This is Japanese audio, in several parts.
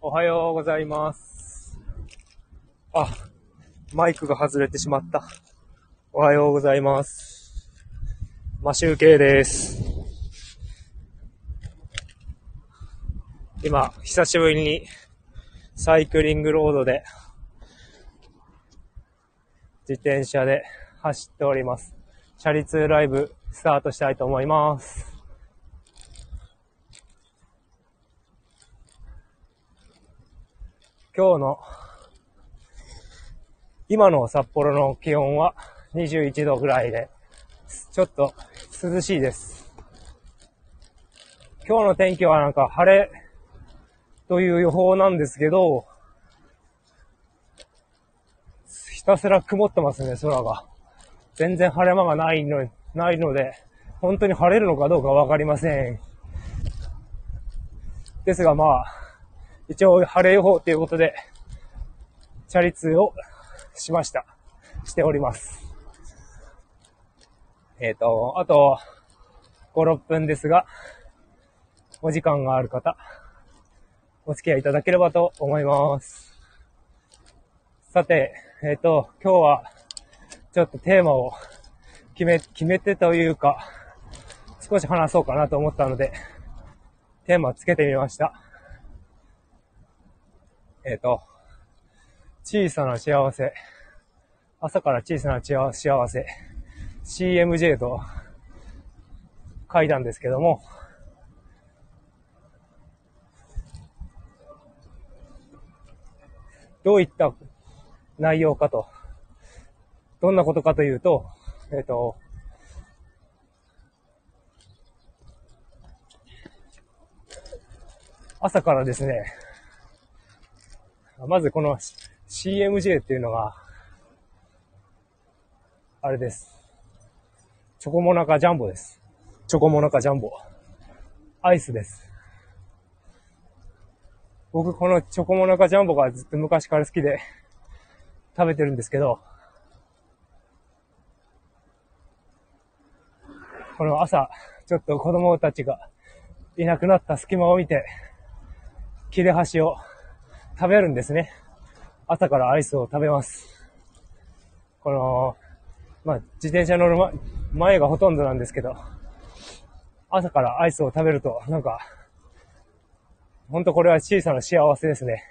おはようございます。あ、マイクが外れてしまった。おはようございます。マシュウケイです。今、久しぶりにサイクリングロードで自転車で走っております。チャリ通ライブスタートしたいと思います。今日の、今の札幌の気温は21度ぐらいで、ちょっと涼しいです。今日の天気はなんか晴れという予報なんですけど、ひたすら曇ってますね、空が。全然晴れ間がないの、ないので、本当に晴れるのかどうかわかりません。ですがまあ、一応晴れ予報ということで、チャリ通をしました。しております。えっ、と、あと、5、6分ですが、お時間がある方、お付き合いいただければと思います。さて、えっ、と、今日は、ちょっとテーマを決め、決めてというか、少し話そうかなと思ったので、テーマつけてみました。えっ、と、小さな幸せ。朝から小さな幸せ。CMJ と書いたんですけども、どういった内容かと、どんなことかというと、えっ、と、朝からですね、まずこの CMJ っていうのが、あれです。チョコモナカジャンボです。チョコモナカジャンボ。アイスです。僕このチョコモナカジャンボがずっと昔から好きで食べてるんですけど、この朝、ちょっと子供たちがいなくなった隙間を見て、切れ端を食べるんですね。朝からアイスを食べます。この、まあ、自転車乗る前がほとんどなんですけど、朝からアイスを食べると、なんか、ほんとこれは小さな幸せですね。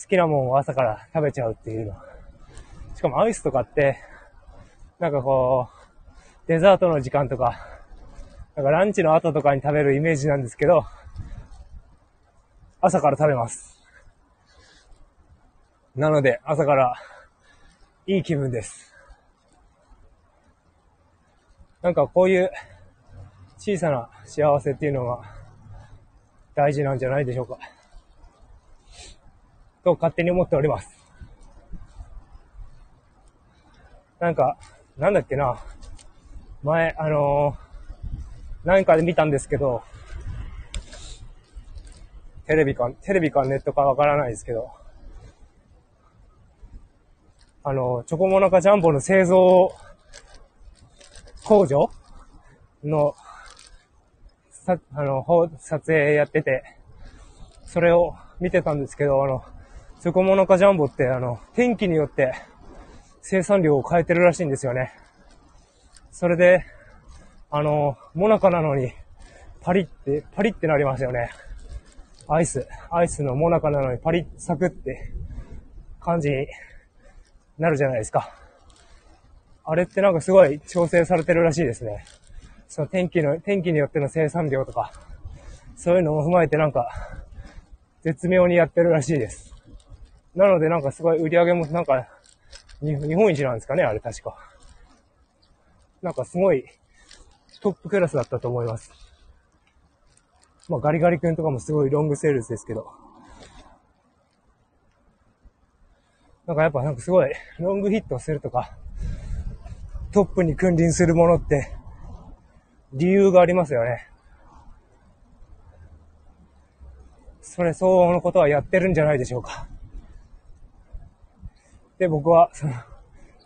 好きなもんを朝から食べちゃうっていうの。しかもアイスとかって、なんかこう、デザートの時間とか、なんかランチの後とかに食べるイメージなんですけど、朝から食べます。なので、朝からいい気分です。なんかこういう小さな幸せっていうのが大事なんじゃないでしょうか。と勝手に思っております。なんか、なんだっけな。前、あのー、何かで見たんですけど、テレビか、テレビかネットかわからないですけど、あの、チョコモナカジャンボの製造工場の、さ、あの、撮影やってて、それを見てたんですけど、あの、チョコモナカジャンボって、あの、天気によって生産量を変えてるらしいんですよね。それで、あの、モナカなのに、パリって、パリってなりますよね。アイス、アイスのモナカなのにパリッ、サクって感じになるじゃないですか。あれってなんかすごい調整されてるらしいですね。その天気の、天気によっての生産量とか、そういうのも踏まえてなんか、絶妙にやってるらしいです。なのでなんかすごい売り上げもなんか、日本一なんですかね、あれ確か。なんかすごいトップクラスだったと思います。まあガリガリ君とかもすごいロングセールスですけど。なんかやっぱなんかすごいロングヒットするとか、トップに君臨するものって理由がありますよね。それ相応のことはやってるんじゃないでしょうか。で、僕は、その、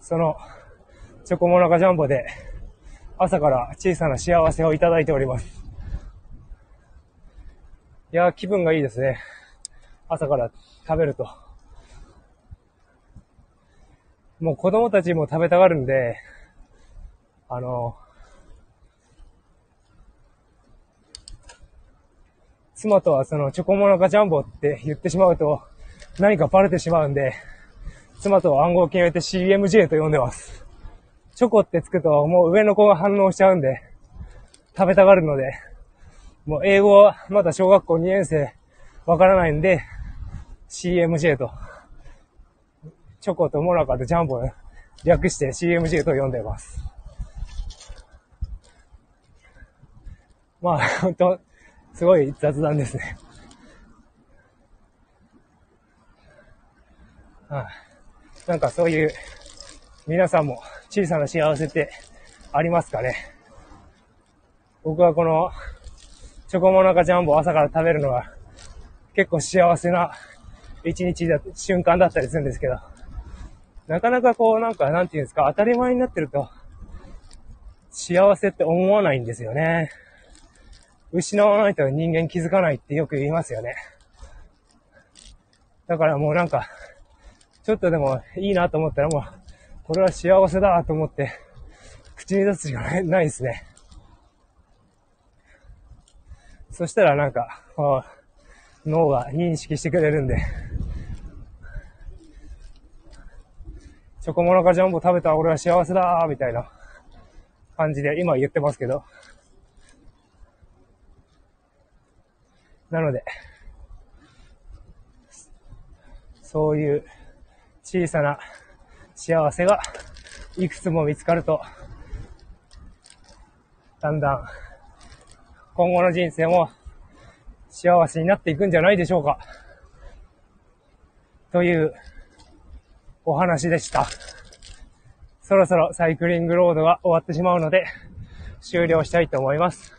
その、チョコモナカジャンボで、朝から小さな幸せをいただいております。いやー、気分がいいですね。朝から食べると。もう子供たちも食べたがるんで、あの、妻とはそのチョコモナカジャンボって言ってしまうと何かバレてしまうんで、妻と暗号を決めて CMJ と呼んでます。チョコってつくともう上の子が反応しちゃうんで、食べたがるので、もう英語はまだ小学校2年生わからないんで、CMJ と、チョコとモナカとジャンボ略して CMJ と呼んでます。まあ、本当すごい雑談ですね。はあ、なんかそういう皆さんも小さな幸せってありますかね？僕はこのチョコモナカジャンボを朝から食べるのが結構幸せな一日だ、瞬間だったりするんですけど、なかなかこうなんかなんていうんですか当たり前になってると幸せって思わないんですよね。失わないと人間気づかないってよく言いますよね。だからもうなんか、ちょっとでもいいなと思ったらもう、これは幸せだと思って、口に出すしかないないですね。そしたらなんか、脳が認識してくれるんで、チョコモナカジャンボ食べた俺は幸せだみたいな感じで今言ってますけど、なので、そういう小さな幸せがいくつも見つかると、だんだん今後の人生も幸せになっていくんじゃないでしょうか。というお話でした。そろそろサイクリングロードが終わってしまうので終了したいと思います。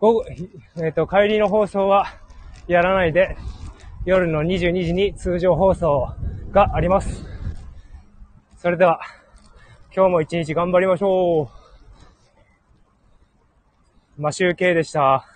午後、えっ、ー、と、帰りの放送はやらないで、夜の22時に通常放送があります。それでは、今日も一日頑張りましょう。マシューケイでした。